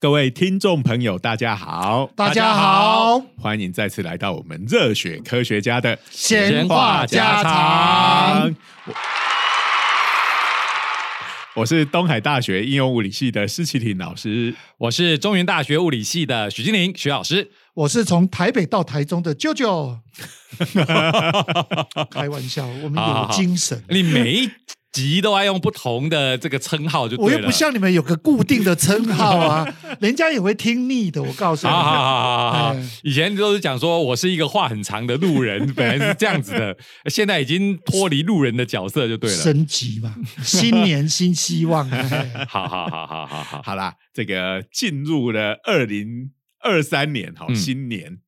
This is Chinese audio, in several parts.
各位听众朋友，大家好，大家好，欢迎再次来到我们热血科学家的闲话家常。我是东海大学应用物理系的施启廷老师，我是中原大学物理系的许金玲许老师，我是从台北到台中的舅舅。开玩笑，我们有精神。你每一集都爱用不同的这个称号，就我又不像你们有个固定的称号啊，人家也会听腻的。我告诉你，好好好好，以前都是讲说我是一个话很长的路人，本来是这样子的，现在已经脱离路人的角色就对了，升级嘛，新年新希望。好好好好好好，好啦，这个进入了二零二三年，好新年。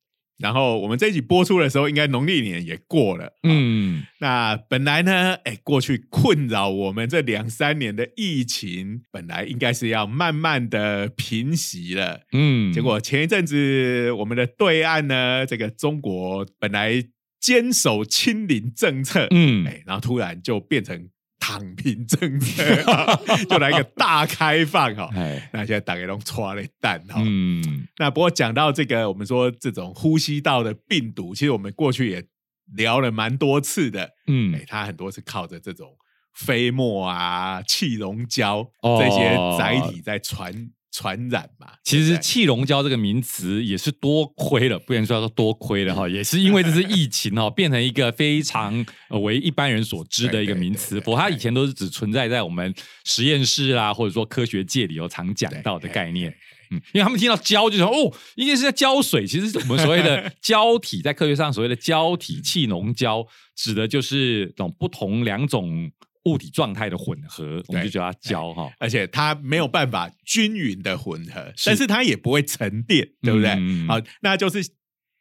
然后我们这一集播出的时候，应该农历年也过了。嗯，那本来呢，哎，过去困扰我们这两三年的疫情，本来应该是要慢慢的平息了。嗯，结果前一阵子我们的对岸呢，这个中国本来坚守清零政策，嗯，哎，然后突然就变成。躺平政策 就来一个大开放哈，那现在大家都抓了蛋哈。嗯，那不过讲到这个，我们说这种呼吸道的病毒，其实我们过去也聊了蛮多次的。嗯，哎，它很多是靠着这种飞沫啊、气溶胶这些载体在传。传染嘛，其实气溶胶这个名词也是多亏了，不能说说多亏了哈，也是因为这是疫情哦，变成一个非常为一般人所知的一个名词。不过它以前都是只存在在我们实验室啦，或者说科学界里头常讲到的概念。嗯，因为他们听到胶就说哦，应该是在胶水。其实我们所谓的 胶体，在科学上所谓的胶体气溶胶，指的就是这种不同两种。物体状态的混合，我们就叫它胶哈，而且它没有办法均匀的混合，但是它也不会沉淀，对不对？好，那就是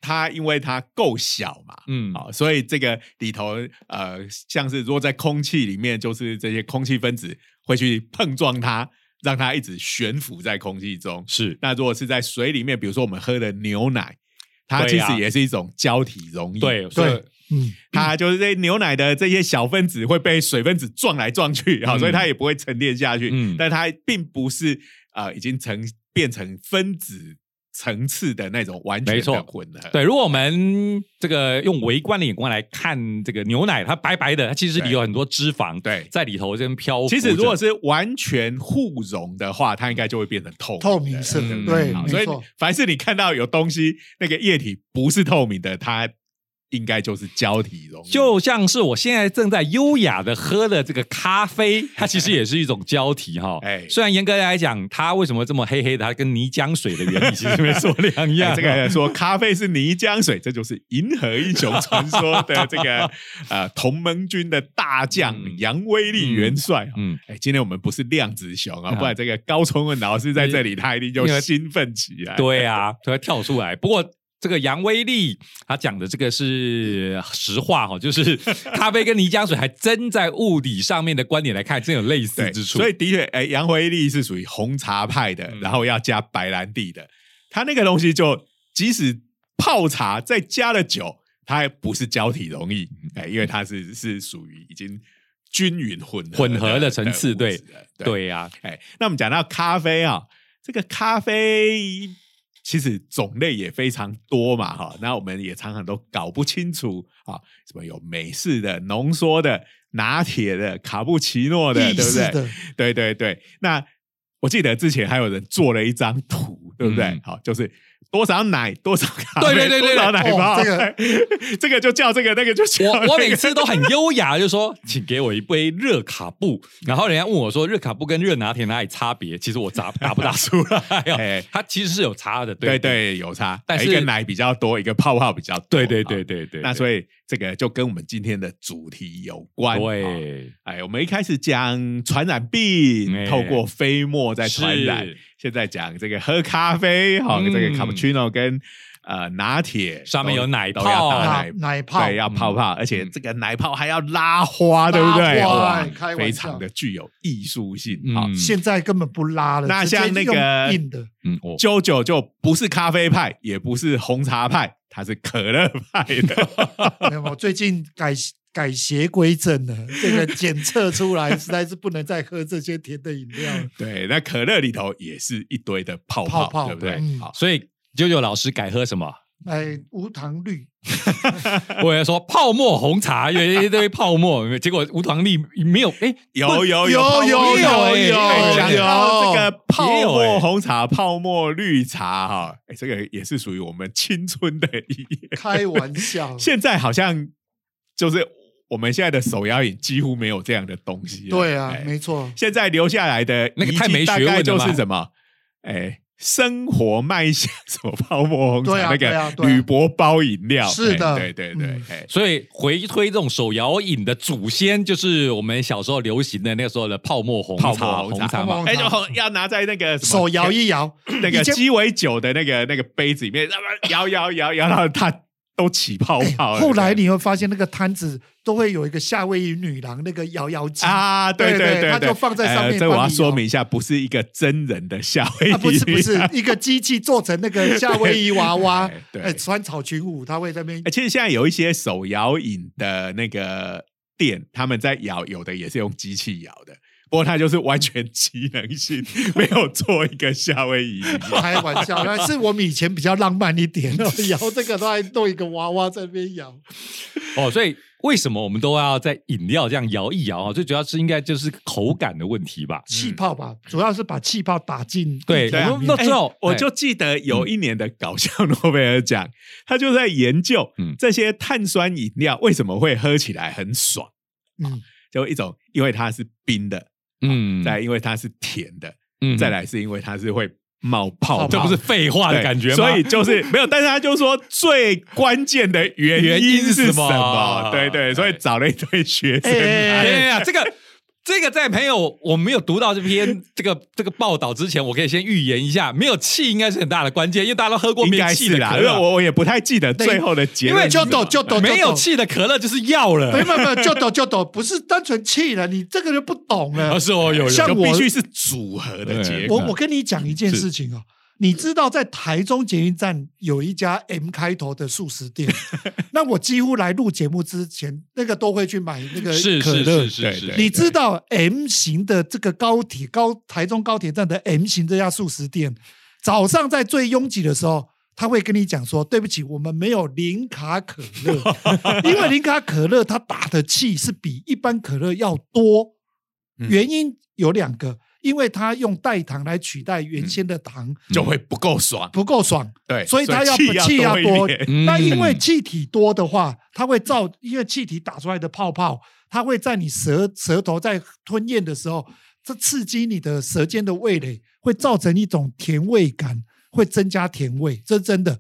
它因为它够小嘛，嗯，好，所以这个里头呃，像是如果在空气里面，就是这些空气分子会去碰撞它，让它一直悬浮在空气中。是，那如果是在水里面，比如说我们喝的牛奶，它其实也是一种胶体溶液，对对。嗯，它就是这牛奶的这些小分子会被水分子撞来撞去，好，所以它也不会沉淀下去。嗯，但它并不是啊，已经成变成分子层次的那种完全的混合。对，如果我们这个用微观的眼光来看这个牛奶，它白白的，它其实里有很多脂肪对在里头这边漂。其实如果是完全互溶的话，它应该就会变成透透明色的。对，所以凡是你看到有东西那个液体不是透明的，它。应该就是胶体溶，就像是我现在正在优雅的喝的这个咖啡，它其实也是一种胶体哈。哎，虽然严格来讲，它为什么这么黑黑的，它跟泥浆水的原理其实没什么两样。这个说咖啡是泥浆水，这就是《银河英雄传说》的这个 呃同盟军的大将杨威利元帅。嗯，哎，今天我们不是量子熊啊，不然这个高聪文老师在这里，他一定就兴奋起来。对啊，他会跳出来。不过。这个杨威利他讲的这个是实话哈，就是咖啡跟泥浆水还真在物理上面的观点来看，真有类似之处。所以的确，哎，杨威利是属于红茶派的，然后要加白兰地的。他那个东西就即使泡茶再加了酒，它还不是胶体容易哎，因为它是是属于已经均匀混混合的层次。对对呀，哎，那我们讲到咖啡啊，这个咖啡。其实种类也非常多嘛，哈，那我们也常常都搞不清楚啊，什么有美式的、浓缩的、拿铁的、卡布奇诺的，对不对？对对对。那我记得之前还有人做了一张图，对不对？好，就是。多少奶多少咖啡，多少奶泡，这个这个就叫这个，那个就叫。我我每次都很优雅，就说请给我一杯热卡布。然后人家问我说热卡布跟热拿铁哪里差别？其实我答答不答出来。哎它其实是有差的，对对有差。但是一个奶比较多，一个泡泡比较多。对对对对对。那所以这个就跟我们今天的主题有关。对，哎，我们一开始讲传染病，透过飞沫在传染。现在讲这个喝咖啡，好，这个卡布奇诺跟呃拿铁上面有奶泡，奶奶泡对要泡泡，而且这个奶泡还要拉花，对不对？哇，非常的具有艺术性。好，现在根本不拉了。那像那个硬的，嗯，j 九就不是咖啡派，也不是红茶派，它是可乐派的。没有，我最近改改邪归正了，这个检测出来实在是不能再喝这些甜的饮料。对，那可乐里头也是一堆的泡泡，对不对？好，所以九九老师改喝什么？哎，无糖绿。我要说泡沫红茶，有一堆泡沫，结果无糖绿没有。哎，有有有有有有有这个泡沫红茶、泡沫绿茶哈，哎，这个也是属于我们青春的一开玩笑。现在好像就是我们现在的手摇饮几乎没有这样的东西。对啊，没错。现在留下来的那个太没学问就是什么？哎。生活卖相什么泡沫红茶那个铝箔包饮料是的，对对对，所以回推这种手摇饮的祖先就是我们小时候流行的那个时候的泡沫红茶红茶嘛，哎，就要拿在那个手摇一摇，那个鸡尾酒的那个那个杯子里面，摇摇摇摇到它。都起泡泡。后来你会发现，那个摊子都会有一个夏威夷女郎那个摇摇机啊，对对对，它就放在上面。这我要说明一下，不是一个真人的夏威夷，不是不是一个机器做成那个夏威夷娃娃，对，穿草裙舞，他会在那边。其实现在有一些手摇饮的那个店，他们在摇，有的也是用机器摇的。不过他就是完全机能性，没有做一个夏威夷。开玩笑，那是我们以前比较浪漫一点，摇这个都还弄一个娃娃在那边摇。哦，所以为什么我们都要在饮料这样摇一摇啊？最主要是应该就是口感的问题吧？气泡吧，主要是把气泡打进。对，那之后我就记得有一年的搞笑诺贝尔奖，他就在研究这些碳酸饮料为什么会喝起来很爽。嗯，就一种因为它是冰的。嗯，再因为它是甜的，嗯，再来是因为它是会冒泡，这不是废话的感觉吗？所以就是没有，但是他就说最关键的原因是什么？对对，所以找了一堆学生。哎呀，这个。这个在朋友我没有读到这篇 这个这个报道之前，我可以先预言一下，没有气应该是很大的关键，因为大家都喝过没有气的可乐，我我也不太记得最后的结论。因为就抖就抖，没有气的可乐就是药了。没有没有，就抖就抖，不是单纯气了，你这个就不懂了。而是我，有像我必须是组合的结果。我我跟你讲一件事情哦。你知道在台中捷运站有一家 M 开头的素食店，那我几乎来录节目之前，那个都会去买那个可乐。是是是是。你知道 M 型的这个高铁高台中高铁站的 M 型这家素食店，早上在最拥挤的时候，他会跟你讲说：“对不起，我们没有零卡可乐，因为零卡可乐它打的气是比一般可乐要多。原因有两个。”因为它用代糖来取代原先的糖，就会不够爽，不够爽。对，所以它要气要多。那因为气体多的话，它会造，因为气体打出来的泡泡，它会在你舌舌头在吞咽的时候，这刺激你的舌尖的味蕾，会造成一种甜味感，会增加甜味，这是真的。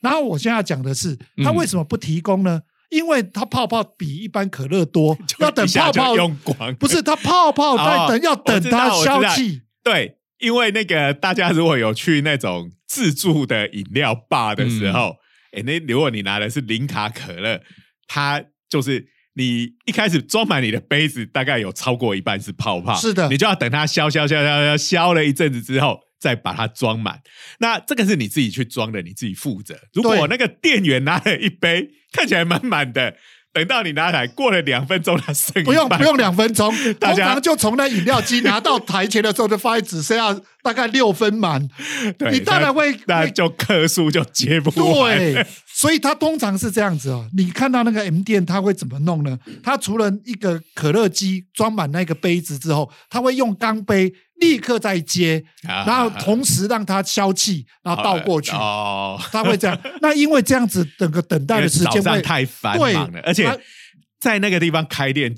然后我现在讲的是，它为什么不提供呢？因为它泡泡比一般可乐多，要等泡泡用光，不是它泡泡在等，要等它消气。对，因为那个大家如果有去那种自助的饮料吧的时候，哎，那如果你拿的是零卡可乐，它就是你一开始装满你的杯子，大概有超过一半是泡泡，是的，你就要等它消消消消消消了一阵子之后。再把它装满，那这个是你自己去装的，你自己负责。如果那个店员拿了一杯看起来满满的，等到你拿来过了两分钟，它剩不用不用两分钟，通常就从那饮料机拿到台前的时候，就发现只剩下大概六分满。你当然会那就克数就接不对，所以它通常是这样子哦。你看到那个 M 店，他会怎么弄呢？他除了一个可乐机装满那个杯子之后，他会用钢杯。立刻再接，然后同时让它消气，然后倒过去。哦，他会这样。那因为这样子，整个等待的时间会太繁忙了，而且在那个地方开店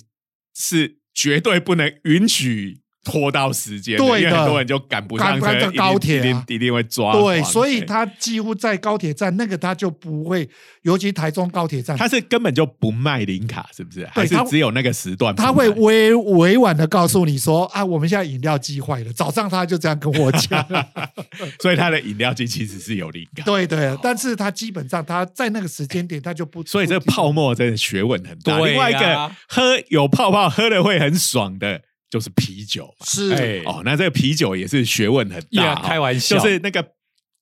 是绝对不能允许。拖到时间，对的，很多人就赶不上高铁，一定一定会抓。对，所以他几乎在高铁站那个他就不会，尤其台中高铁站，他是根本就不卖零卡，是不是？还是只有那个时段？他会委委婉的告诉你说啊，我们现在饮料机坏了。早上他就这样跟我讲，所以他的饮料机其实是有零卡。对对，但是他基本上他在那个时间点他就不，所以这个泡沫真的学问很大。另外一个喝有泡泡喝的会很爽的。就是啤酒是哦，那这个啤酒也是学问很大，开玩笑，就是那个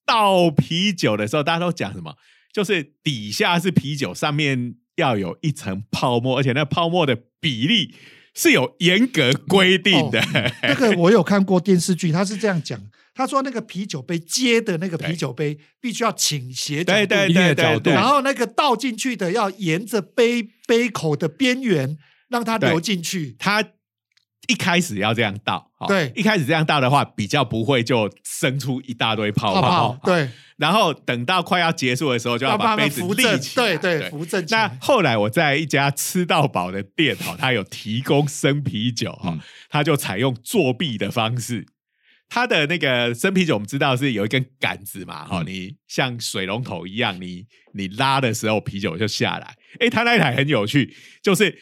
倒啤酒的时候，大家都讲什么？就是底下是啤酒，上面要有一层泡沫，而且那泡沫的比例是有严格规定的。那个我有看过电视剧，他是这样讲。他说：“那个啤酒杯接的那个啤酒杯必须要倾斜对对对对，然后那个倒进去的要沿着杯杯口的边缘让它流进去。它一开始要这样倒，对，一开始这样倒的话，比较不会就生出一大堆泡泡。对，然后等到快要结束的时候，就要把杯子立起来。对对，扶正。那后来我在一家吃到饱的店，哈，他有提供生啤酒，哈，他就采用作弊的方式。”它的那个生啤酒，我们知道是有一根杆子嘛，哈，你像水龙头一样，你你拉的时候啤酒就下来。哎，它那一台很有趣，就是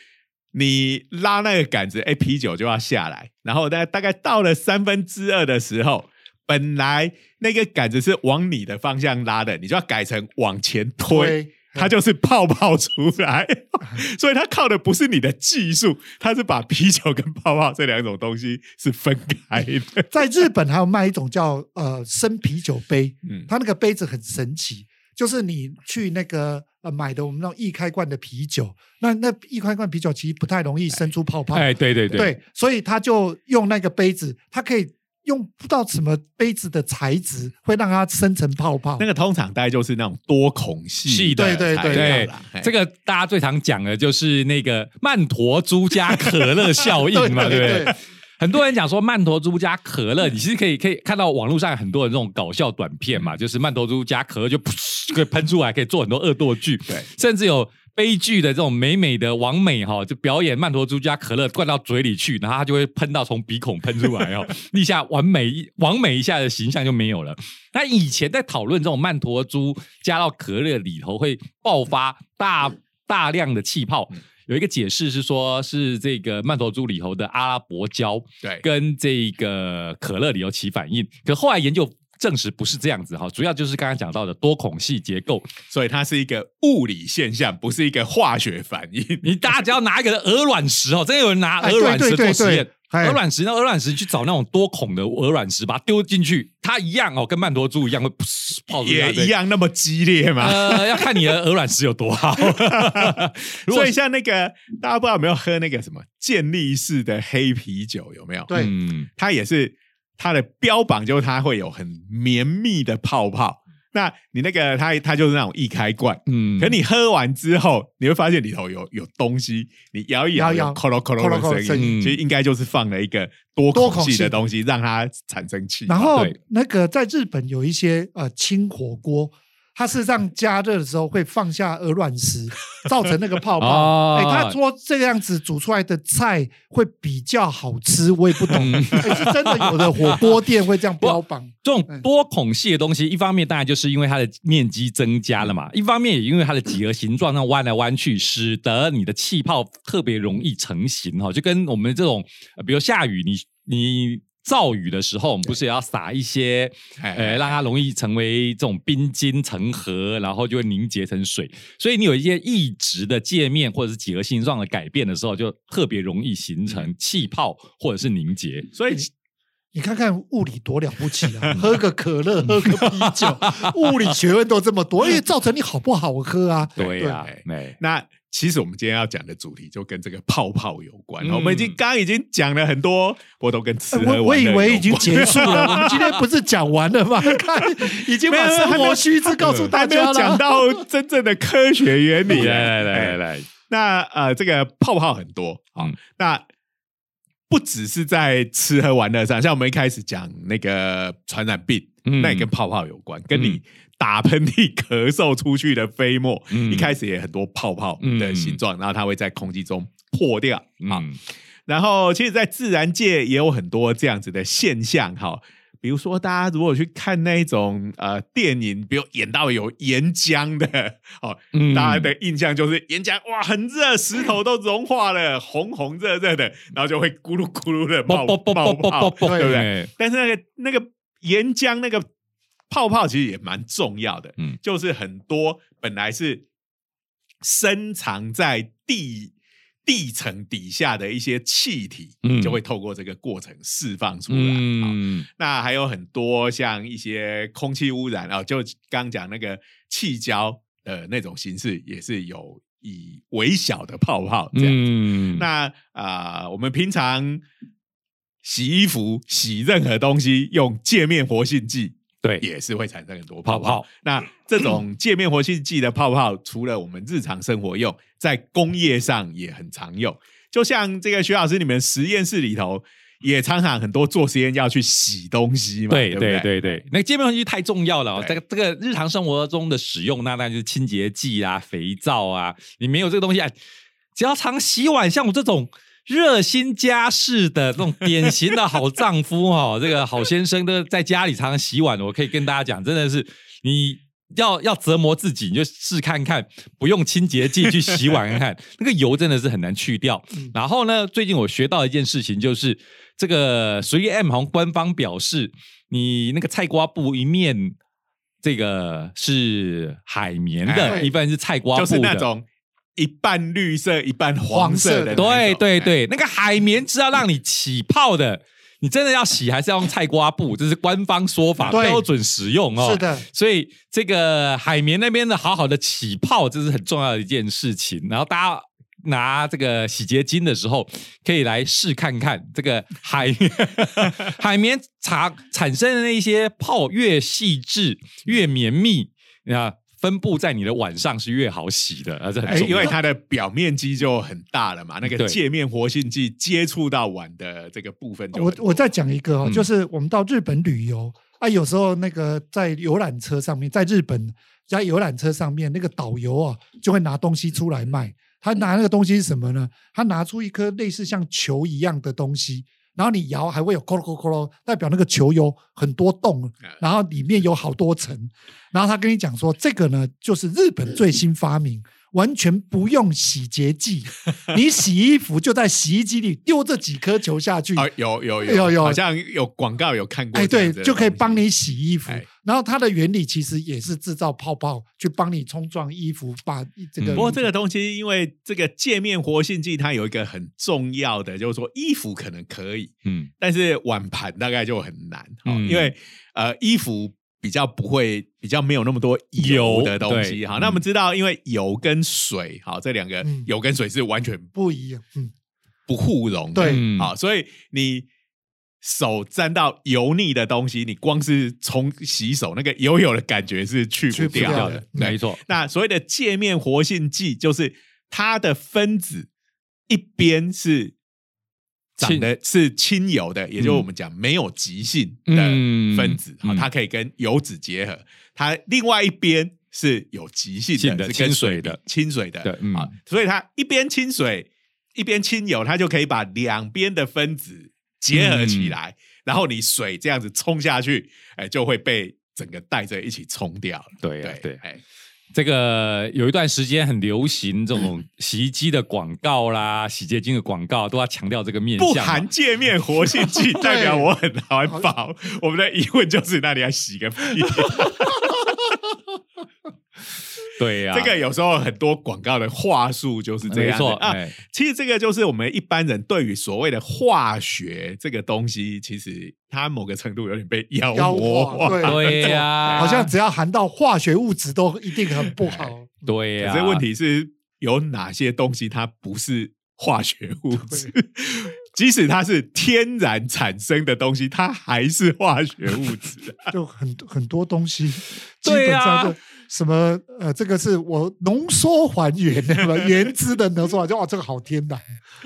你拉那个杆子，哎，啤酒就要下来。然后大大概到了三分之二的时候，本来那个杆子是往你的方向拉的，你就要改成往前推。它就是泡泡出来，所以它靠的不是你的技术，它是把啤酒跟泡泡这两种东西是分开的。在日本还有卖一种叫呃生啤酒杯，嗯，它那个杯子很神奇，就是你去那个呃买的我们那种易开罐的啤酒，那那易开罐啤酒其实不太容易生出泡泡，哎，对对对，所以他就用那个杯子，它可以。用不知道什么杯子的材质会让它生成泡泡，那个通常大概就是那种多孔系的，对对对对。这个大家最常讲的就是那个曼陀珠加可乐效应嘛，对不对？很多人讲说曼陀珠加可乐，你其实可以可以看到网络上很多人这种搞笑短片嘛，就是曼陀珠加可乐就可以喷出来，可以做很多恶作剧，对，甚至有。悲剧的这种美美的王美哈，就表演曼陀珠加可乐灌到嘴里去，然后它就会喷到从鼻孔喷出来哦，立下完美完美一下的形象就没有了。那以前在讨论这种曼陀珠加到可乐里头会爆发大大量的气泡，有一个解释是说，是这个曼陀珠里头的阿拉伯胶对跟这个可乐里头起反应，可后来研究。证实不是这样子哈，主要就是刚刚讲到的多孔隙结构，所以它是一个物理现象，不是一个化学反应。你大家只要拿一个鹅卵石哦，真有人拿鹅卵石做实验，鹅卵石那鹅卵石去找那种多孔的鹅卵石，把它丢进去，它一样哦，跟曼陀珠一样会 泡出也一样那么激烈吗？呃，要看你的鹅卵石有多好。所以像那个大家不知道有没有喝那个什么健力士的黑啤酒，有没有？对，它也是。它的标榜就是它会有很绵密的泡泡，那你那个它它就是那种易开罐，嗯，可你喝完之后，你会发现里头有有东西，你摇一摇，有咯咯咯的声音，其实应该就是放了一个多孔气的东西，让它产生气。然后那个在日本有一些呃清火锅。它事实上加热的时候会放下鹅卵石，造成那个泡泡。哎，他说这个样子煮出来的菜会比较好吃，我也不懂，是真的有的火锅店会这样标榜。这种多孔隙的东西，一方面当然就是因为它的面积增加了嘛，一方面也因为它的几何形状那弯来弯去，使得你的气泡特别容易成型哈，就跟我们这种比如下雨，你你。造雨的时候，我们不是也要撒一些，呃，让它容易成为这种冰晶成河，然后就会凝结成水。所以你有一些异质的界面或者是几何形状的改变的时候，就特别容易形成气泡或者是凝结。所以你看看物理多了不起啊！喝个可乐，喝个啤酒，物理学问都这么多，因为造成你好不好喝啊？对呀，那。其实我们今天要讲的主题就跟这个泡泡有关。我们已经刚刚已经讲了很多，我都跟吃喝玩我以为已经结束了，我们今天不是讲完了吗？看，已经把生活须知告诉大家了。讲到真正的科学原理，来来来来，那呃，这个泡泡很多啊，那不只是在吃喝玩乐上，像我们一开始讲那个传染病，那也跟泡泡有关，跟你。打喷嚏、咳嗽出去的飞沫，一开始也很多泡泡的形状，然后它会在空气中破掉啊。然后，其实，在自然界也有很多这样子的现象哈。比如说，大家如果去看那种呃电影，比如演到有岩浆的 哦，大家的印象就是岩浆哇很热，石头都融化了，红红热热的，然后就会咕噜咕噜的冒冒泡，对不对？但是那个那个岩浆那个。泡泡其实也蛮重要的，嗯，就是很多本来是深藏在地地层底下的一些气体，嗯，就会透过这个过程释放出来。嗯，那还有很多像一些空气污染啊，就刚讲那个气胶的那种形式，也是有以微小的泡泡这样。那啊，我们平常洗衣服、洗任何东西用界面活性剂，对，也是会产生很多泡泡。那这种界面活性剂的泡泡，除了我们日常生活用，在工业上也很常用。就像这个徐老师，你们实验室里头。也常常很多做实验要去洗东西嘛，对对对对，那个界面活性剂太重要了。这个这个日常生活中的使用，那那就是清洁剂啊、肥皂啊。你没有这个东西，只要常洗碗，像我这种热心家事的这种典型的好丈夫哦，这个好先生都在家里常常洗碗。我可以跟大家讲，真的是你。要要折磨自己，你就试看看，不用清洁剂去洗碗看看，那个油真的是很难去掉。然后呢，最近我学到一件事情，就是这个随 M 好像官方表示，你那个菜瓜布一面，这个是海绵的，一半是菜瓜布就是那种一半绿色一半黄色的。对对对，那个海绵是要让你起泡的。你真的要洗，还是要用菜瓜布？这是官方说法，标准使用哦。是的，所以这个海绵那边的好好的起泡，这是很重要的一件事情。然后大家拿这个洗洁精的时候，可以来试看看，这个海 海绵产产生的那些泡越细致越绵密啊。分布在你的碗上是越好洗的，而且因为它的表面积就很大了嘛，那个界面活性剂接触到碗的这个部分。我我再讲一个哦，就是我们到日本旅游啊，有时候那个在游览车上面，在日本在游览车上面，那个导游啊就会拿东西出来卖。他拿那个东西是什么呢？他拿出一颗类似像球一样的东西。然后你摇还会有咯咯咯咯咯，代表那个球有很多洞，然后里面有好多层。然后他跟你讲说，这个呢就是日本最新发明。完全不用洗洁剂，你洗衣服就在洗衣机里丢这几颗球下去。啊有有有有有，好像有广告有看过。哎，对，就可以帮你洗衣服。然后它的原理其实也是制造泡泡，去帮你冲撞衣服，把这个。不过这个东西，因为这个界面活性剂，它有一个很重要的，就是说衣服可能可以，嗯，但是碗盘大概就很难，因为呃衣服。比较不会，比较没有那么多油的东西哈。那我们知道，因为油跟水，好这两个油跟水是完全不一样，嗯，不互溶。对，好，所以你手沾到油腻的东西，你光是冲洗手，那个油油的感觉是去不掉的。没错。那所谓的界面活性剂，就是它的分子一边是。长的是亲油的，也就是我们讲没有极性的分子，好，它可以跟油脂结合。它另外一边是有极性的，是跟水的亲水的，啊，所以它一边亲水一边亲油，它就可以把两边的分子结合起来，然后你水这样子冲下去，哎，就会被整个带着一起冲掉。对对对，哎。这个有一段时间很流行这种洗衣机的广告啦，洗洁精的广告都要强调这个面不含界面活性剂，代表我很环保。我们的疑问就是，那你要洗个屁？对呀，这个有时候很多广告的话术就是这样啊。其实这个就是我们一般人对于所谓的化学这个东西，其实它某个程度有点被妖魔化。对呀，好像只要含到化学物质都一定很不好。对呀，这问题是有哪些东西它不是化学物质？即使它是天然产生的东西，它还是化学物质。就很很多东西，对呀。什么？呃，这个是我浓缩还原 的原汁的浓缩，就哇，这个好天然。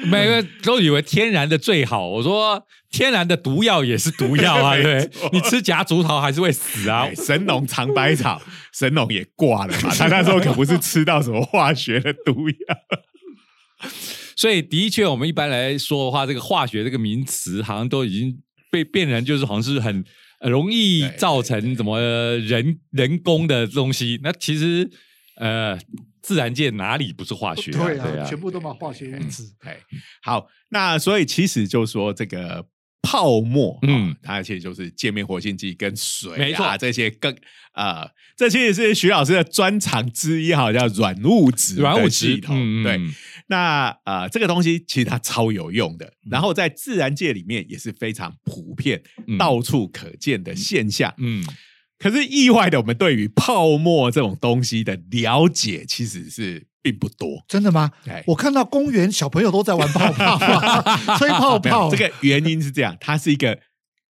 每个都以为天然的最好。我说，天然的毒药也是毒药啊，对你吃夹竹桃还是会死啊。神农尝百草，神农也挂了嘛。他那时候可不是吃到什么化学的毒药。所以，的确，我们一般来说的话，这个化学这个名词，好像都已经被变成，就是好像是很。容易造成怎么人人工的东西？那其实呃，自然界哪里不是化学？对啊，全部都嘛化学物质。哎，好，那所以其实就说这个泡沫，嗯，它其实就是界面活性剂跟水啊这些更啊，这其实是徐老师的专长之一哈，叫软物质软物质统。对，那呃，这个东西其实它超有用的，然后在自然界里面也是非常普遍、到处可见的现象。嗯。可是意外的，我们对于泡沫这种东西的了解其实是并不多。真的吗？我看到公园小朋友都在玩泡泡，吹泡泡。这个原因是这样，它是一个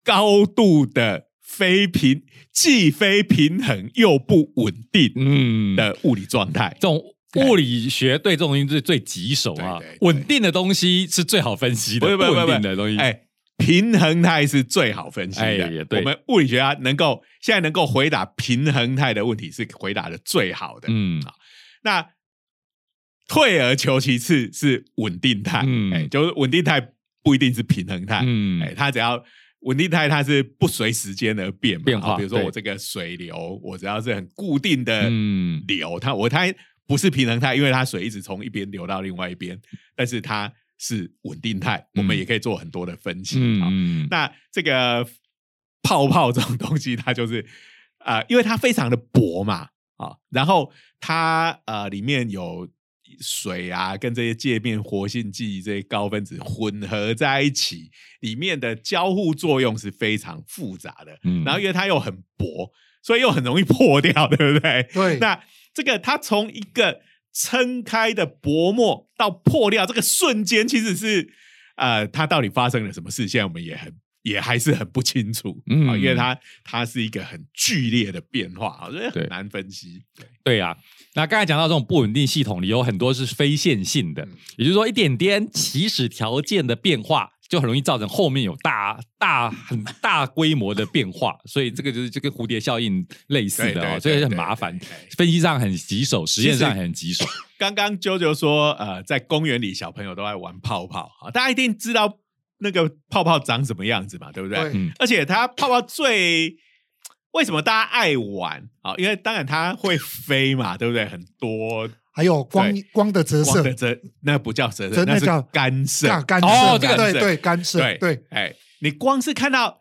高度的非平，既非平衡又不稳定嗯的物理状态。这种物理学对这种东西是最棘手啊。稳定的东西是最好分析的，不稳定的东西。哎。平衡态是最好分析的。我们物理学家能够现在能够回答平衡态的问题是回答的最好的。嗯，那退而求其次是稳定态。嗯，哎，就是稳定态不一定是平衡态。嗯，哎，它只要稳定态，它是不随时间而变变化。比如说我这个水流，我只要是很固定的流，它我它不是平衡态，因为它水一直从一边流到另外一边，但是它。是稳定态，我们也可以做很多的分析啊。那这个泡泡这种东西，它就是啊，因为它非常的薄嘛啊，然后它呃里面有水啊，跟这些界面活性剂这些高分子混合在一起，里面的交互作用是非常复杂的。然后因为它又很薄，所以又很容易破掉，对不对？对。那这个它从一个撑开的薄膜到破掉这个瞬间，其实是呃，它到底发生了什么事？现在我们也很也还是很不清楚，嗯，因为它它是一个很剧烈的变化，我觉得很难分析。对呀，那刚才讲到这种不稳定系统里有很多是非线性的，也就是说一点点起始条件的变化。就很容易造成后面有大大很大规模的变化，所以这个就是就跟蝴蝶效应类似的哦，所以很麻烦，分析上很棘手，实验上很棘手。刚刚啾啾说，呃，在公园里小朋友都爱玩泡泡啊，大家一定知道那个泡泡长什么样子嘛，对不对？而且它泡泡最为什么大家爱玩啊？因为当然它会飞嘛，对不对？很多。还有光光的折射，折那不叫折射，那叫干涉。干涉哦，这个对对干涉，对对。哎，你光是看到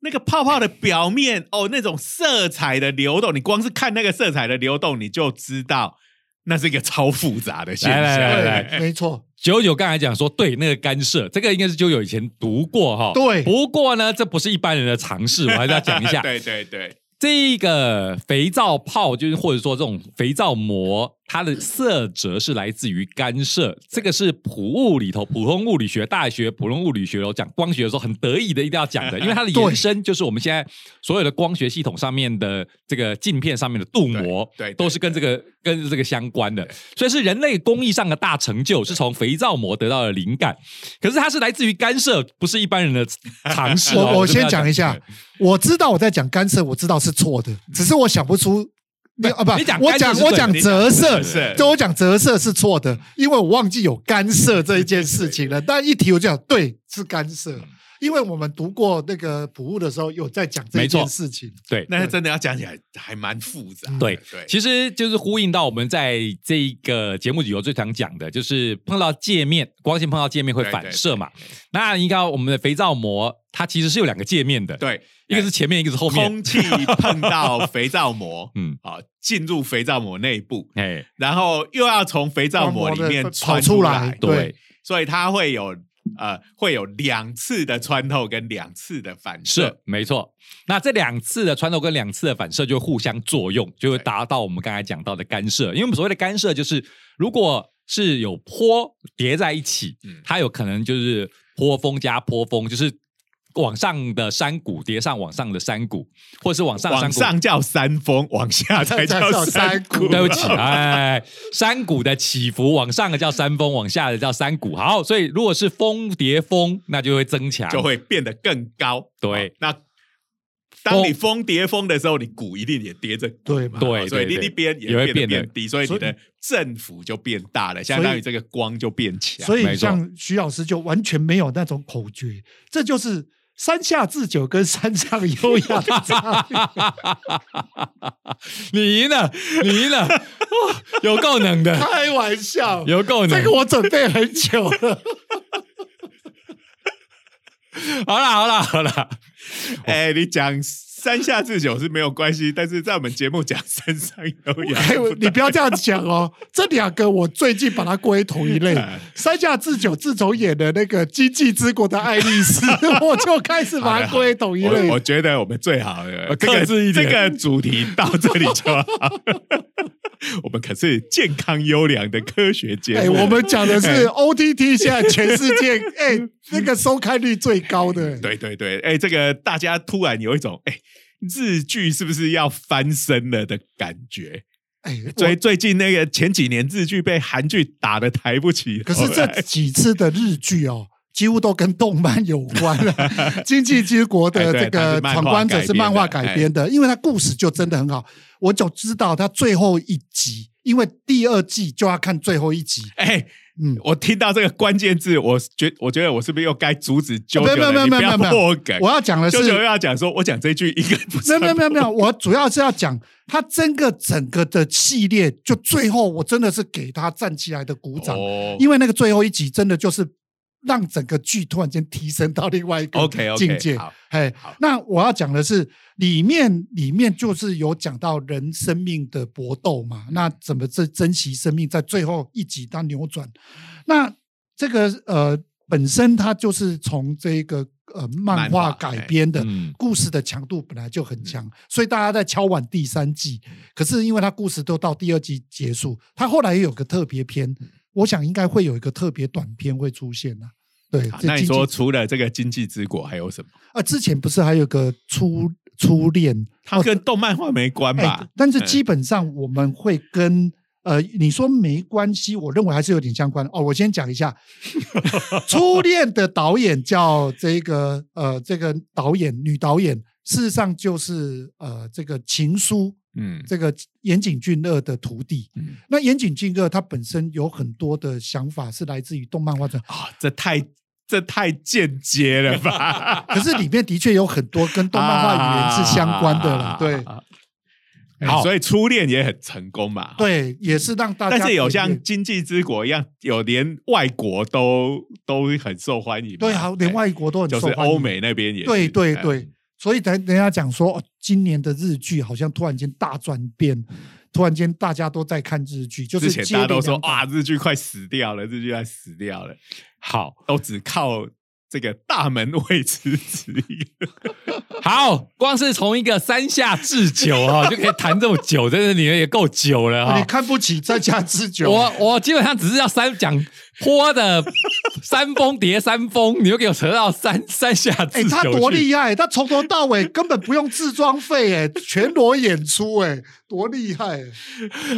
那个泡泡的表面哦，那种色彩的流动，你光是看那个色彩的流动，你就知道那是一个超复杂的现象。对，没错。九九刚才讲说，对那个干涉，这个应该是九九以前读过哈。对。不过呢，这不是一般人的尝试，我还是要讲一下。对对对。这个肥皂泡，就是或者说这种肥皂膜，它的色泽是来自于干涉。这个是普物里头，普通物理学大学普通物理学有讲光学的时候很得意的，一定要讲的，因为它的延伸就是我们现在所有的光学系统上面的这个镜片上面的镀膜，对，都是跟这个跟这个相关的。所以是人类工艺上的大成就，是从肥皂膜得到的灵感。可是它是来自于干涉，不是一般人的常识。我我先讲一下。我知道我在讲干涉，我知道是错的，只是我想不出。啊不，我讲我讲折射，就我讲折射是错的，因为我忘记有干涉这一件事情了。但一提我就讲对，是干涉。因为我们读过那个普物的时候，有在讲这件事情。对，那真的要讲起来还蛮复杂。对对，其实就是呼应到我们在这一个节目里头最常讲的，就是碰到界面，光线碰到界面会反射嘛。那应该我们的肥皂膜，它其实是有两个界面的。对，一个是前面，一个是后面。空气碰到肥皂膜，嗯，啊，进入肥皂膜内部，哎，然后又要从肥皂膜里面穿出来，对，所以它会有。呃，会有两次的穿透跟两次的反射，没错。那这两次的穿透跟两次的反射就互相作用，就会达到我们刚才讲到的干涉。因为我们所谓的干涉，就是如果是有坡叠在一起，它有可能就是坡峰加坡峰，就是。往上的山谷叠上往上的山谷，或是往上往上叫山峰，往下才叫山谷。对不起，哎，山谷的起伏，往上的叫山峰，往下的叫山谷。好，所以如果是峰叠峰，那就会增强，就会变得更高。对，那当你峰叠峰的时候，你谷一定也叠着，对对，所以你那边也会变得低，所以你的振幅就变大了，相当于这个光就变强。所以像徐老师就完全没有那种口诀，这就是。山下智久跟山上优雅的差别，你赢了，你赢了，有够能的，开玩笑，有够能，这个我准备很久了。好了，好了，好了，哎，你讲山下智久是没有关系，但是在我们节目讲山上优雅，你不要这样讲哦。这两个我最近把它归同一类。山下智久自从演的那个《经济之国的爱丽丝》，我就开始把它归同一类。我觉得我们最好的克制一点，这个主题到这里就好。我们可是健康优良的科学节目。我们讲的是 OTT，现在全世界哎那个收看率最高的。对对对，哎，这个大家突然有一种哎日剧是不是要翻身了的感觉？哎，最最近那个前几年日剧被韩剧打的抬不起，可是这 几次的日剧哦。几乎都跟动漫有关了，《经济之国》的这个闯关者是漫画改编的，因为它故事就真的很好。我就知道它最后一集，因为第二季就要看最后一集。哎，嗯，我听到这个关键字，我觉我觉得我是不是又该阻止啾啾？没有没有没有没有没有，我要讲的是，啾啾要讲说，我讲这句应该不是。没有没有没有，我主要是要讲它整个整个的系列，就最后我真的是给他站起来的鼓掌，因为那个最后一集真的就是。让整个剧突然间提升到另外一个境界。嘿，那我要讲的是，里面里面就是有讲到人生命的搏斗嘛。那怎么珍珍惜生命，在最后一集它扭转。那这个呃，本身它就是从这个呃漫画改编的，故事的强度本来就很强，所以大家在敲碗第三季。可是因为它故事都到第二季结束，它后来也有个特别篇。我想应该会有一个特别短片会出现呐。对，那你说除了这个经济之国还有什么？啊，之前不是还有个初初恋，它跟动漫画没关吧？但是基本上我们会跟呃，你说没关系，我认为还是有点相关哦。我先讲一下，初恋的导演叫这个呃，这个导演女导演，事实上就是呃，这个情书。嗯，这个岩井俊二的徒弟，那岩井俊二他本身有很多的想法是来自于动漫画的啊，这太这太间接了吧？可是里面的确有很多跟动漫画语言是相关的了，对。好，所以初恋也很成功嘛？对，也是让大家，但是有像经济之国一样，有连外国都都很受欢迎。对啊，连外国都很受欢迎，就是欧美那边也对对对。所以等人家讲说，今年的日剧好像突然间大转变，突然间大家都在看日剧，就是之前大家都说啊，日剧快死掉了，日剧快死掉了，好，都只靠。这个大门未知之音，好，光是从一个山下智久哈就可以谈这么久，真的你们也够久了哈。你看不起山下智久，我我基本上只是要三讲坡的山峰叠山峰，你又给我扯到山山下智久，他多厉害，他从头到尾根本不用自装费，哎，全裸演出，哎，多厉害！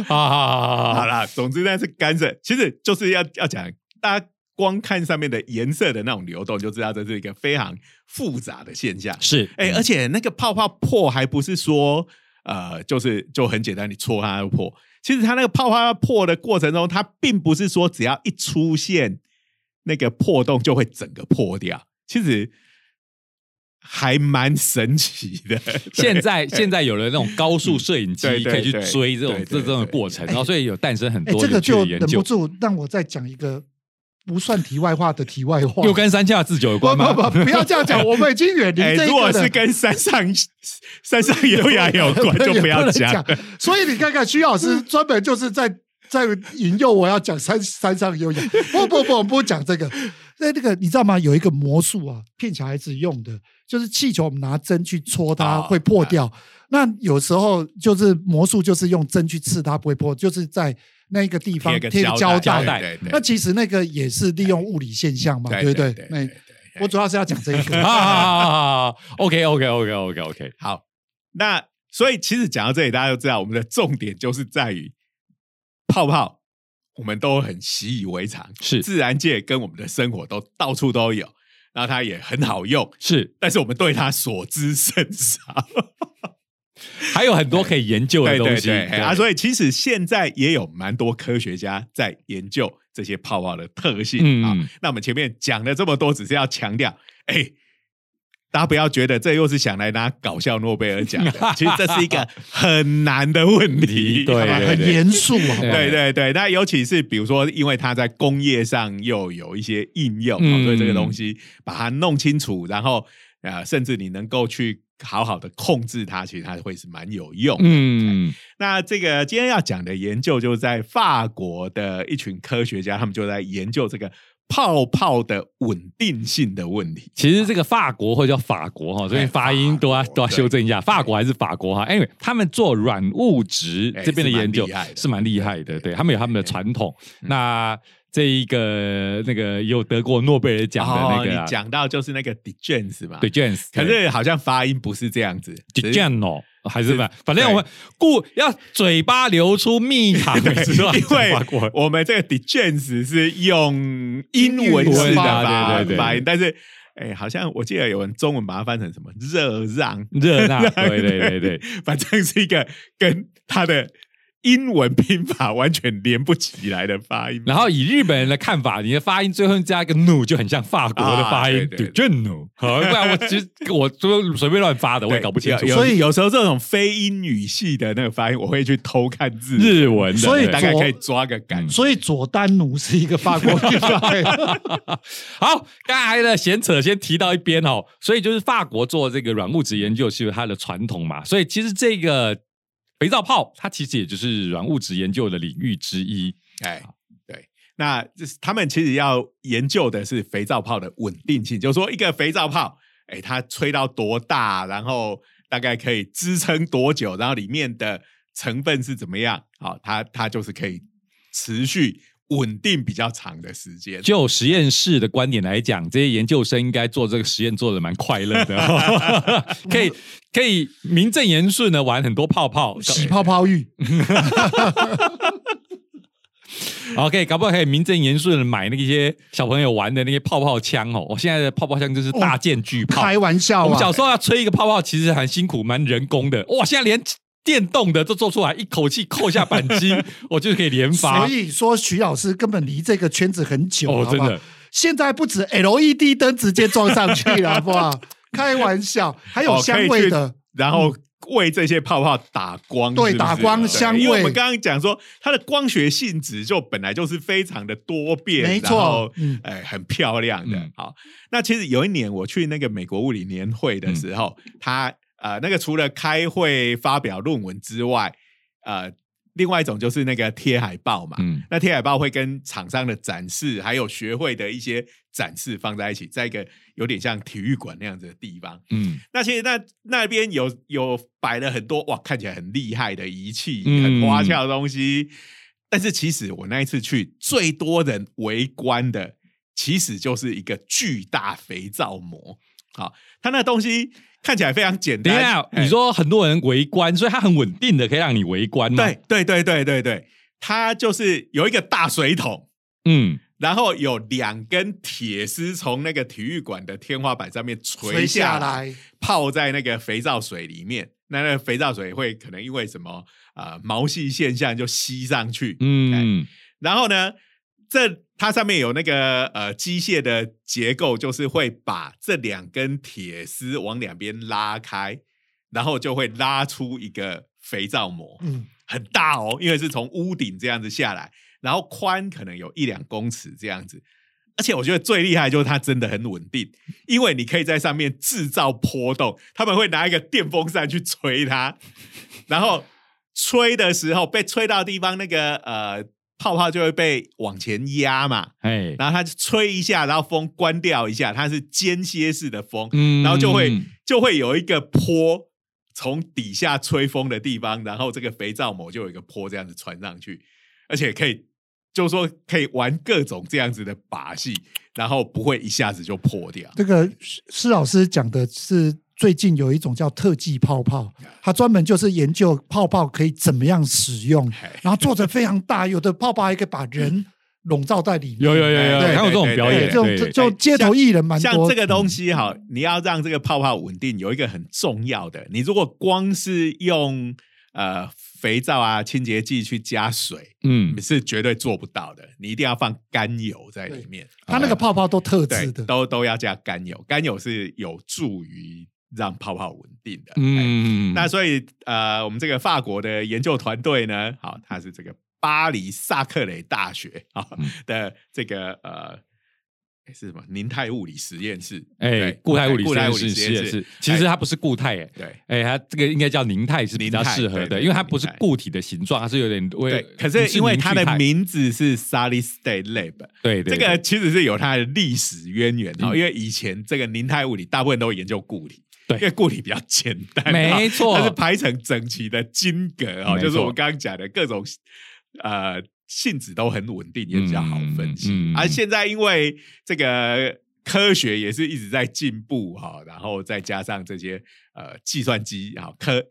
好好好好好啦，总之呢是干涉，其实就是要要讲大家。光看上面的颜色的那种流动，就知道这是一个非常复杂的现象。是，哎，而且那个泡泡破还不是说，呃，就是就很简单，你戳它就破。其实它那个泡泡破的过程中，它并不是说只要一出现那个破洞就会整个破掉。其实还蛮神奇的。现在 现在有了那种高速摄影机，可以去追这种这这种过程，然后所以有诞生很多这个就忍不住让我再讲一个。不算题外话的题外话，又跟山下智久有关吗？不不不，不要这样讲，我们已经远离 这个。如果是跟山上山上优雅有关，就不要讲。所以你看看，徐老师专门就是在 在引诱我要讲山山上优雅。不不不，我不讲这个。那那个你知道吗？有一个魔术啊，骗小孩子用的，就是气球，我们拿针去戳它会破掉。那有时候就是魔术，就是用针去刺它不会破，就是在。那个地方贴胶带，那其实那个也是利用物理现象嘛，对不对？那我主要是要讲这一个。OK OK OK OK OK，好。那所以其实讲到这里，大家都知道，我们的重点就是在于泡泡，我们都很习以为常，是自然界跟我们的生活都到处都有，然后它也很好用，是，但是我们对它所知甚少。还有很多可以研究的东西啊，所以其实现在也有蛮多科学家在研究这些泡泡的特性啊。那我们前面讲了这么多，只是要强调，哎，大家不要觉得这又是想来拿搞笑诺贝尔奖的，其实这是一个很难的问题，对，很严肃啊。对对对，那尤其是比如说，因为它在工业上又有一些应用，所以这个东西把它弄清楚，然后啊，甚至你能够去。好好的控制它，其实它会是蛮有用。嗯，那这个今天要讲的研究，就是在法国的一群科学家，他们就在研究这个。泡泡的稳定性的问题，其实这个法国或者叫法国哈，所以发音都要都要修正一下，法国还是法国哈？因为他们做软物质这边的研究是蛮厉害的，对他们有他们的传统。那这一个那个有得过诺贝尔奖的那个，讲到就是那个 d j e n s 嘛。D j e n s 可是好像发音不是这样子。D j e n 哦。还是吧，反正我们故要嘴巴流出蜜糖，因为我们这个 d j e n s 是用英文式的发发音，但是哎，好像我记得有人中文把它翻成什么热让。热让，对对对对，反正是一个跟他的。英文拼法完全连不起来的发音，然后以日本人的看法，你的发音最后加一个 “nu”，就很像法国的发音，对 j n u 不然我其实我就随便乱发的，我也搞不清楚。所以有时候这种非英语系的那个发音，我会去偷看日日文，所以大概可以抓个感。所以佐丹奴是一个法国语 好，刚才的闲扯先提到一边哦。所以就是法国做这个软物质研究是它的传统嘛，所以其实这个。肥皂泡，它其实也就是软物质研究的领域之一。哎，对，那就是他们其实要研究的是肥皂泡的稳定性，就是说一个肥皂泡，哎，它吹到多大，然后大概可以支撑多久，然后里面的成分是怎么样，好，它它就是可以持续。稳定比较长的时间。就实验室的观点来讲，这些研究生应该做这个实验做的蛮快乐的，可以可以名正言顺的玩很多泡泡，洗泡泡浴。OK，搞不好可以名正言顺的买那些小朋友玩的那些泡泡枪哦。我现在的泡泡枪就是大件巨炮，开玩笑。我们小时候要吹一个泡泡，其实很辛苦，蛮人工的。哇，现在连。电动的都做出来，一口气扣下扳机，我就可以连发。所以说，徐老师根本离这个圈子很久哦，真的。现在不止 LED 灯直接装上去了，好不好？开玩笑，还有香味的，然后为这些泡泡打光，对，打光香味。因为我们刚刚讲说，它的光学性质就本来就是非常的多变，没错，哎，很漂亮的。好，那其实有一年我去那个美国物理年会的时候，他。呃，那个除了开会发表论文之外，呃，另外一种就是那个贴海报嘛。嗯，那贴海报会跟厂商的展示，还有学会的一些展示放在一起，在一个有点像体育馆那样子的地方。嗯，那其实那那边有有摆了很多哇，看起来很厉害的仪器，很花俏的东西。但是其实我那一次去，最多人围观的，其实就是一个巨大肥皂膜。好，它那东西。看起来非常简单。你说很多人围观，所以它很稳定的，可以让你围观吗？对对对对对对，它就是有一个大水桶，嗯，然后有两根铁丝从那个体育馆的天花板上面垂下来，泡在那个肥皂水里面。那那个肥皂水会可能因为什么啊毛细现象就吸上去，嗯，然后呢？这它上面有那个呃机械的结构，就是会把这两根铁丝往两边拉开，然后就会拉出一个肥皂膜，嗯，很大哦，因为是从屋顶这样子下来，然后宽可能有一两公尺这样子，而且我觉得最厉害就是它真的很稳定，因为你可以在上面制造波动，他们会拿一个电风扇去吹它，然后吹的时候被吹到地方那个呃。泡泡就会被往前压嘛，哎，然后它吹一下，然后风关掉一下，它是间歇式的风，嗯，然后就会就会有一个坡从底下吹风的地方，然后这个肥皂膜就有一个坡这样子传上去，而且可以就说可以玩各种这样子的把戏，然后不会一下子就破掉。这个施老师讲的是。最近有一种叫特技泡泡，它专门就是研究泡泡可以怎么样使用，然后做的非常大，有的泡泡还可以把人笼罩在里面。有有有有，还有这种表演，就就街头艺人蛮多。像这个东西哈，你要让这个泡泡稳定，有一个很重要的，你如果光是用呃肥皂啊清洁剂去加水，嗯，是绝对做不到的。你一定要放甘油在里面，它那个泡泡都特制的，都都要加甘油，甘油是有助于。让泡泡稳定的，嗯，那所以呃，我们这个法国的研究团队呢，好，它是这个巴黎萨克雷大学啊的这个呃是什么？凝态物理实验室？哎，固态物理实验室实验室，其实它不是固态，哎，对，哎，它这个应该叫凝态是比较适合的，因为它不是固体的形状，它是有点微。可是因为它的名字是 Solid State Lab，对，这个其实是有它的历史渊源哦，因为以前这个凝态物理大部分都研究固体，对，因为固体比较简单，没错，它是排成整齐的晶格哦，就是我们刚刚讲的各种呃。性质都很稳定，也比较好分析。而现在因为这个科学也是一直在进步哈，然后再加上这些呃计算机啊科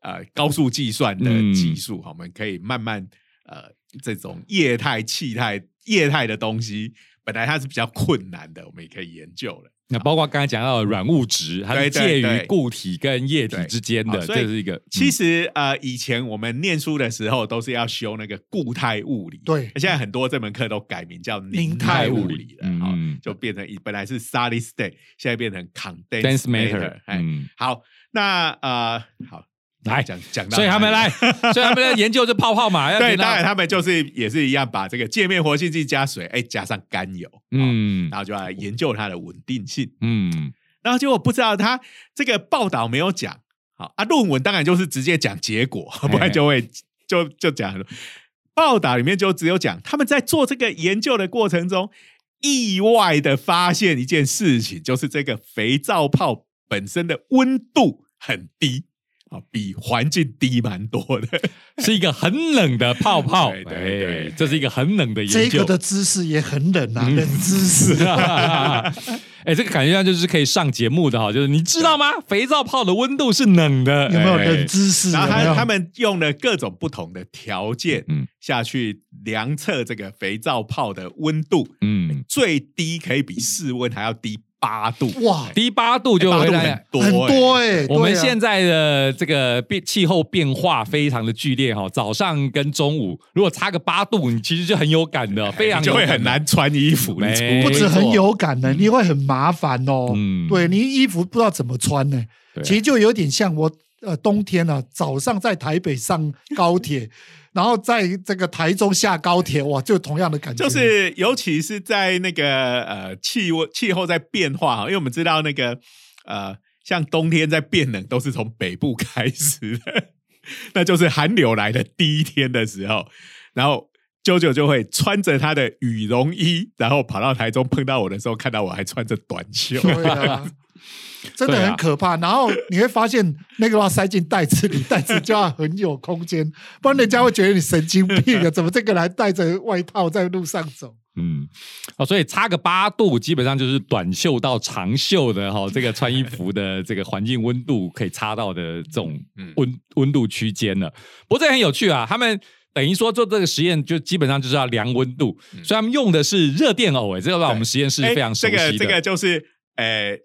呃高速计算的技术哈，我们可以慢慢呃这种液态、气态、液态的东西，本来它是比较困难的，我们也可以研究了。那包括刚才讲到的软物质，它是介于固体跟液体之间的，这是一个。其实呃，以前我们念书的时候都是要修那个固态物理，对。现在很多这门课都改名叫凝态物理了，嗯，就变成本来是 solid state，现在变成 condensed matter。嗯，好，那呃，好。来讲讲到，所以他们来，所以他们在研究这泡泡嘛。对，当然他们就是也是一样，把这个界面活性剂加水，哎，加上甘油，嗯，然后就来研究它的稳定性，嗯，然后结果不知道他这个报道没有讲，好啊，论文当然就是直接讲结果，不然就会就就讲报道里面就只有讲他们在做这个研究的过程中，意外的发现一件事情，就是这个肥皂泡本身的温度很低。啊，比环境低蛮多的，是一个很冷的泡泡。对对，这是一个很冷的研究。这个的知识也很冷啊，冷知识。哎，这个感觉上就是可以上节目的哈，就是你知道吗？肥皂泡的温度是冷的，有没有冷知识？然后他他们用了各种不同的条件，嗯，下去量测这个肥皂泡的温度，嗯，最低可以比室温还要低。八度哇，低八度就很多很多哎。我们现在的这个变气候变化非常的剧烈哈，早上跟中午如果差个八度，你其实就很有感的，非常就会很难穿衣服。不止很有感呢，你会很麻烦哦。嗯，对你衣服不知道怎么穿呢？其实就有点像我呃冬天啊，早上在台北上高铁。然后在这个台中下高铁，哇，就同样的感觉。就是尤其是在那个呃气温气候在变化，因为我们知道那个呃像冬天在变冷都是从北部开始的，那就是寒流来的第一天的时候，然后啾啾就会穿着他的羽绒衣，然后跑到台中碰到我的时候，看到我还穿着短袖。真的很可怕，然后你会发现那个要塞进袋子里，袋子就要很有空间，不然人家会觉得你神经病啊！怎么这个来带着外套在路上走？嗯，哦，所以差个八度，基本上就是短袖到长袖的哈，这个穿衣服的这个环境温度可以差到的这种温温度区间了。不过这很有趣啊，他们等于说做这个实验，就基本上就是要量温度，所以他们用的是热电偶，哎，这个让我们实验室非常熟悉的。这个这个就是诶。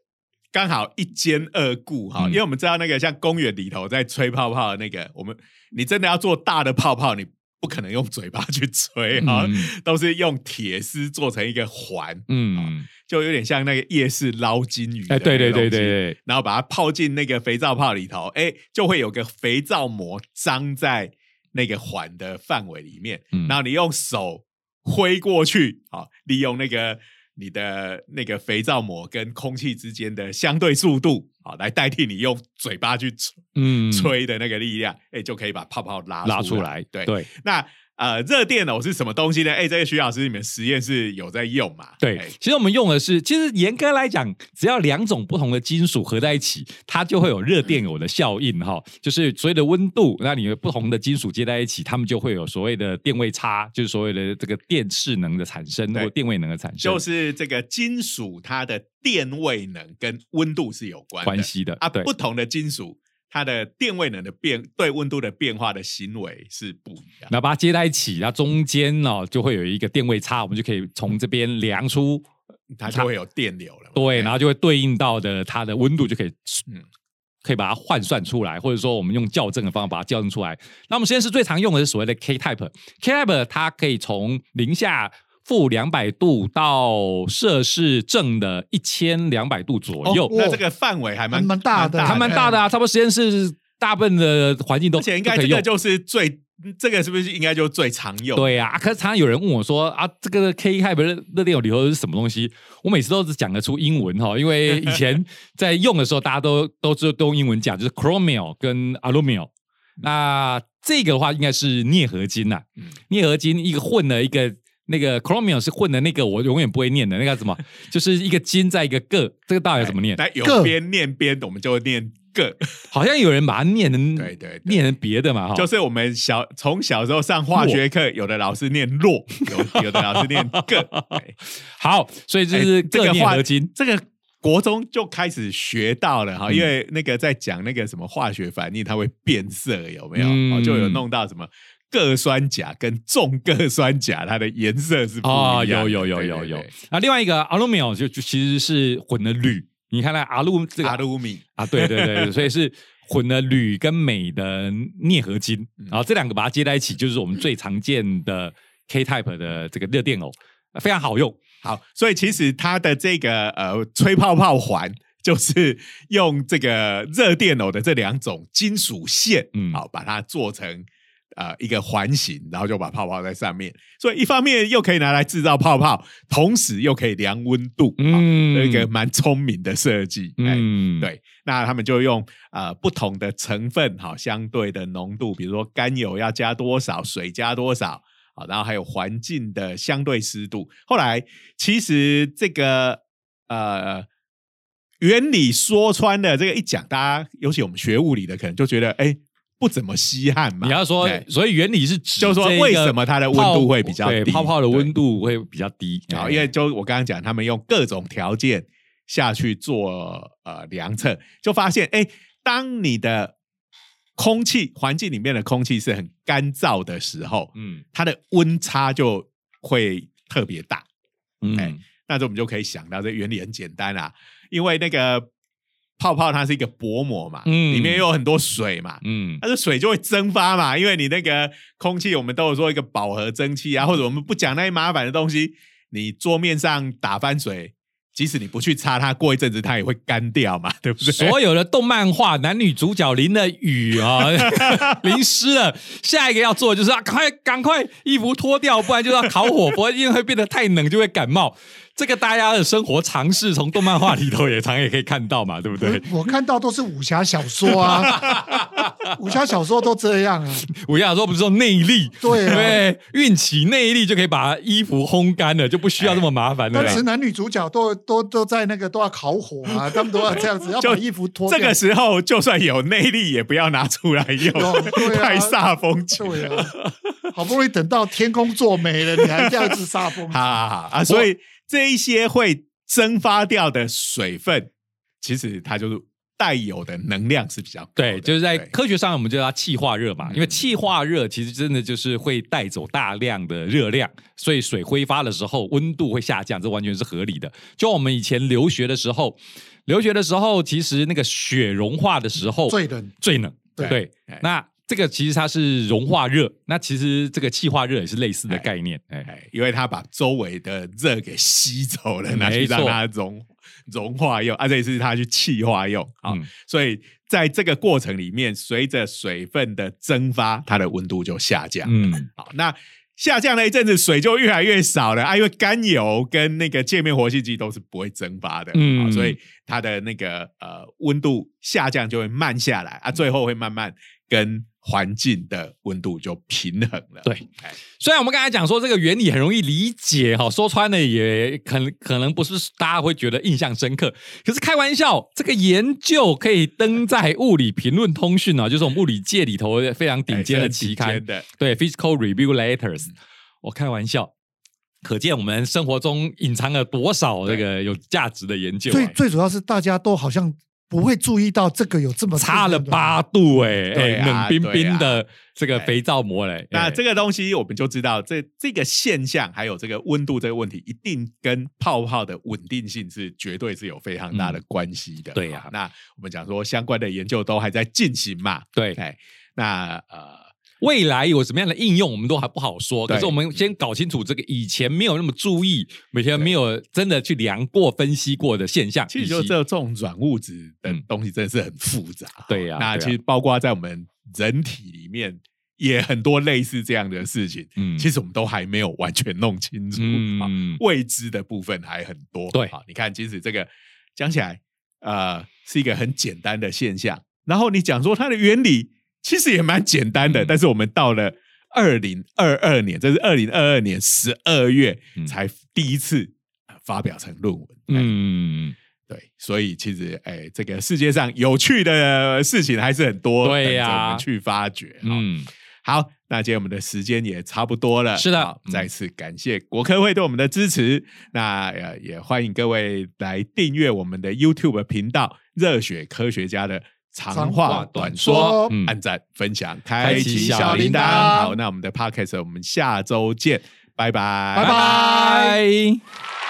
刚好一兼二顾哈，因为我们知道那个像公园里头在吹泡泡的那个，我们你真的要做大的泡泡，你不可能用嘴巴去吹哈，都是用铁丝做成一个环，嗯，就有点像那个夜市捞金鱼，哎，对对对对，然后把它泡进那个肥皂泡里头，哎，就会有个肥皂膜张在那个环的范围里面，然后你用手挥过去，啊，利用那个。你的那个肥皂膜跟空气之间的相对速度，好来代替你用嘴巴去吹，嗯，吹的那个力量，哎，就可以把泡泡拉拉出来。对对，那。呃，热电偶是什么东西呢？哎，这个徐老师，你们实验室有在用嘛？对，其实我们用的是，其实严格来讲，只要两种不同的金属合在一起，它就会有热电偶的效应哈。就是所谓的温度，那你不同的金属接在一起，它们就会有所谓的电位差，就是所谓的这个电势能的产生或电位能的产生。就是这个金属它的电位能跟温度是有关关系的啊，不同的金属。它的电位能的变对温度的变化的行为是不一样，那把它接在一起，它中间呢就会有一个电位差，我们就可以从这边量出它就会有电流了。对，然后就会对应到的它的温度就可以，嗯，可以把它换算出来，或者说我们用校正的方法把它校正出来。那我们实验室最常用的是所谓的 K type，K type 它可以从零下。负两百度到摄氏正的一千两百度左右，那这个范围还蛮蛮大的，还蛮大的啊！差不多实验室大部分的环境都，而且应该这个就是最这个是不是应该就最常用？对呀，可是常常有人问我说啊，这个 K type 热热电油里头是什么东西？我每次都是讲得出英文哈，因为以前 在用的时候，大家都都知都用英文讲，就是 chromium 跟 aluminum。那这个的话应该是镍合金呐，镍合金一个混了一个那个 chromium 是混的那个，我永远不会念的那个什么，就是一个金在一个个，这个到底怎么念？有边念边，我们就念。个好像有人把它念成对对念成别的嘛哈，就是我们小从小时候上化学课，有的老师念弱，有有的老师念个。好，所以就是这个合金，这个国中就开始学到了哈，因为那个在讲那个什么化学反应，它会变色，有没有？就有弄到什么铬酸钾跟重铬酸钾，它的颜色是不一样。有有有有有。那另外一个 aluminum 就就其实是混了铝。你看那阿鲁这个阿鲁米啊，对对对，所以是混了铝跟镁的镍合金，然后这两个把它接在一起，就是我们最常见的 K type 的这个热电偶，非常好用。好，所以其实它的这个呃吹泡泡环，就是用这个热电偶的这两种金属线，嗯，好把它做成。呃，一个环形，然后就把泡泡在上面，所以一方面又可以拿来制造泡泡，同时又可以量温度，嗯，一个蛮聪明的设计，嗯，对。那他们就用呃不同的成分，哈，相对的浓度，比如说甘油要加多少，水加多少，好，然后还有环境的相对湿度。后来其实这个呃原理说穿的这个一讲，大家尤其我们学物理的，可能就觉得哎。不怎么稀罕嘛？你要说，所以原理是指，就是说为什么它的温度会比较低？泡泡的温度会比较低啊？因为就我刚刚讲，他们用各种条件下去做呃量测，就发现，哎，当你的空气环境里面的空气是很干燥的时候，嗯，它的温差就会特别大。嗯，那这我们就可以想到，这原理很简单啊，因为那个。泡泡它是一个薄膜嘛，嗯里面有很多水嘛，嗯，但是水就会蒸发嘛，因为你那个空气，我们都有说一个饱和蒸汽啊，或者我们不讲那些麻烦的东西，你桌面上打翻水。即使你不去擦它，过一阵子它也会干掉嘛，对不对？所有的动漫画男女主角淋了雨啊，淋湿了，下一个要做的就是啊，赶快赶快衣服脱掉，不然就要烤火，不 然因为会变得太冷就会感冒。这个大家的生活常识，从动漫画里头也常也可以看到嘛，对不对？我看到都是武侠小说啊，武侠小说都这样啊。武侠小说不是说内力，对对，运起内力就可以把衣服烘干了，就不需要那么麻烦了。当时男女主角都都都在那个都要烤火啊，他们都要这样子，要把衣服脱。这个时候就算有内力，也不要拿出来用，太煞风景了。好不容易等到天空作美了，你还这样子煞风景？好好好啊，所以。这一些会蒸发掉的水分，其实它就是带有的能量是比较高。对，就是在科学上我们叫它气化热嘛，因为气化热其实真的就是会带走大量的热量，所以水挥发的时候温度会下降，这完全是合理的。就我们以前留学的时候，留学的时候，其实那个雪融化的时候最冷，最冷。对，那。这个其实它是融化热，那其实这个气化热也是类似的概念，哎，因为它把周围的热给吸走了，拿去让它融融化用，啊，这是它去气化用。啊，所以在这个过程里面，随着水分的蒸发，它的温度就下降，嗯，好，那下降了一阵子，水就越来越少了啊，因为甘油跟那个界面活性剂都是不会蒸发的，嗯，所以它的那个呃温度下降就会慢下来啊，最后会慢慢跟环境的温度就平衡了。对，虽然我们刚才讲说这个原理很容易理解，哈，说穿了也可能可能不是大家会觉得印象深刻。可是开玩笑，这个研究可以登在《物理评论通讯》啊，就是我们物理界里头非常顶尖的期刊的，对，《Physical Review Letters》。我开玩笑，可见我们生活中隐藏了多少这个有价值的研究。最最主要是大家都好像。不会注意到这个有这么差了八度哎，冷冰冰的这个肥皂膜嘞。那这个东西我们就知道，这这个现象还有这个温度这个问题，一定跟泡泡的稳定性是绝对是有非常大的关系的。对呀，那我们讲说相关的研究都还在进行嘛。对，那呃。未来有什么样的应用，我们都还不好说。可是我们先搞清楚这个以前没有那么注意，每天没有真的去量过、分析过的现象。其实就这这种软物质的东西，真的是很复杂。对呀，那其实包括在我们人体里面也很多类似这样的事情。嗯，其实我们都还没有完全弄清楚，嗯，未知的部分还很多。对，好，你看，其实这个讲起来，呃，是一个很简单的现象。然后你讲说它的原理，其实也蛮简单的。但是我们到了二零二二年，这是二零二二年十二月才第一次发表成论文。嗯。对，所以其实，哎，这个世界上有趣的事情还是很多，对呀，我们去发掘。嗯，好，那今天我们的时间也差不多了，是的，再次感谢国科会对我们的支持。那也欢迎各位来订阅我们的 YouTube 频道“热血科学家”的长话短说，按赞、分享、开启小铃铛。好，那我们的 Podcast 我们下周见，拜拜，拜拜。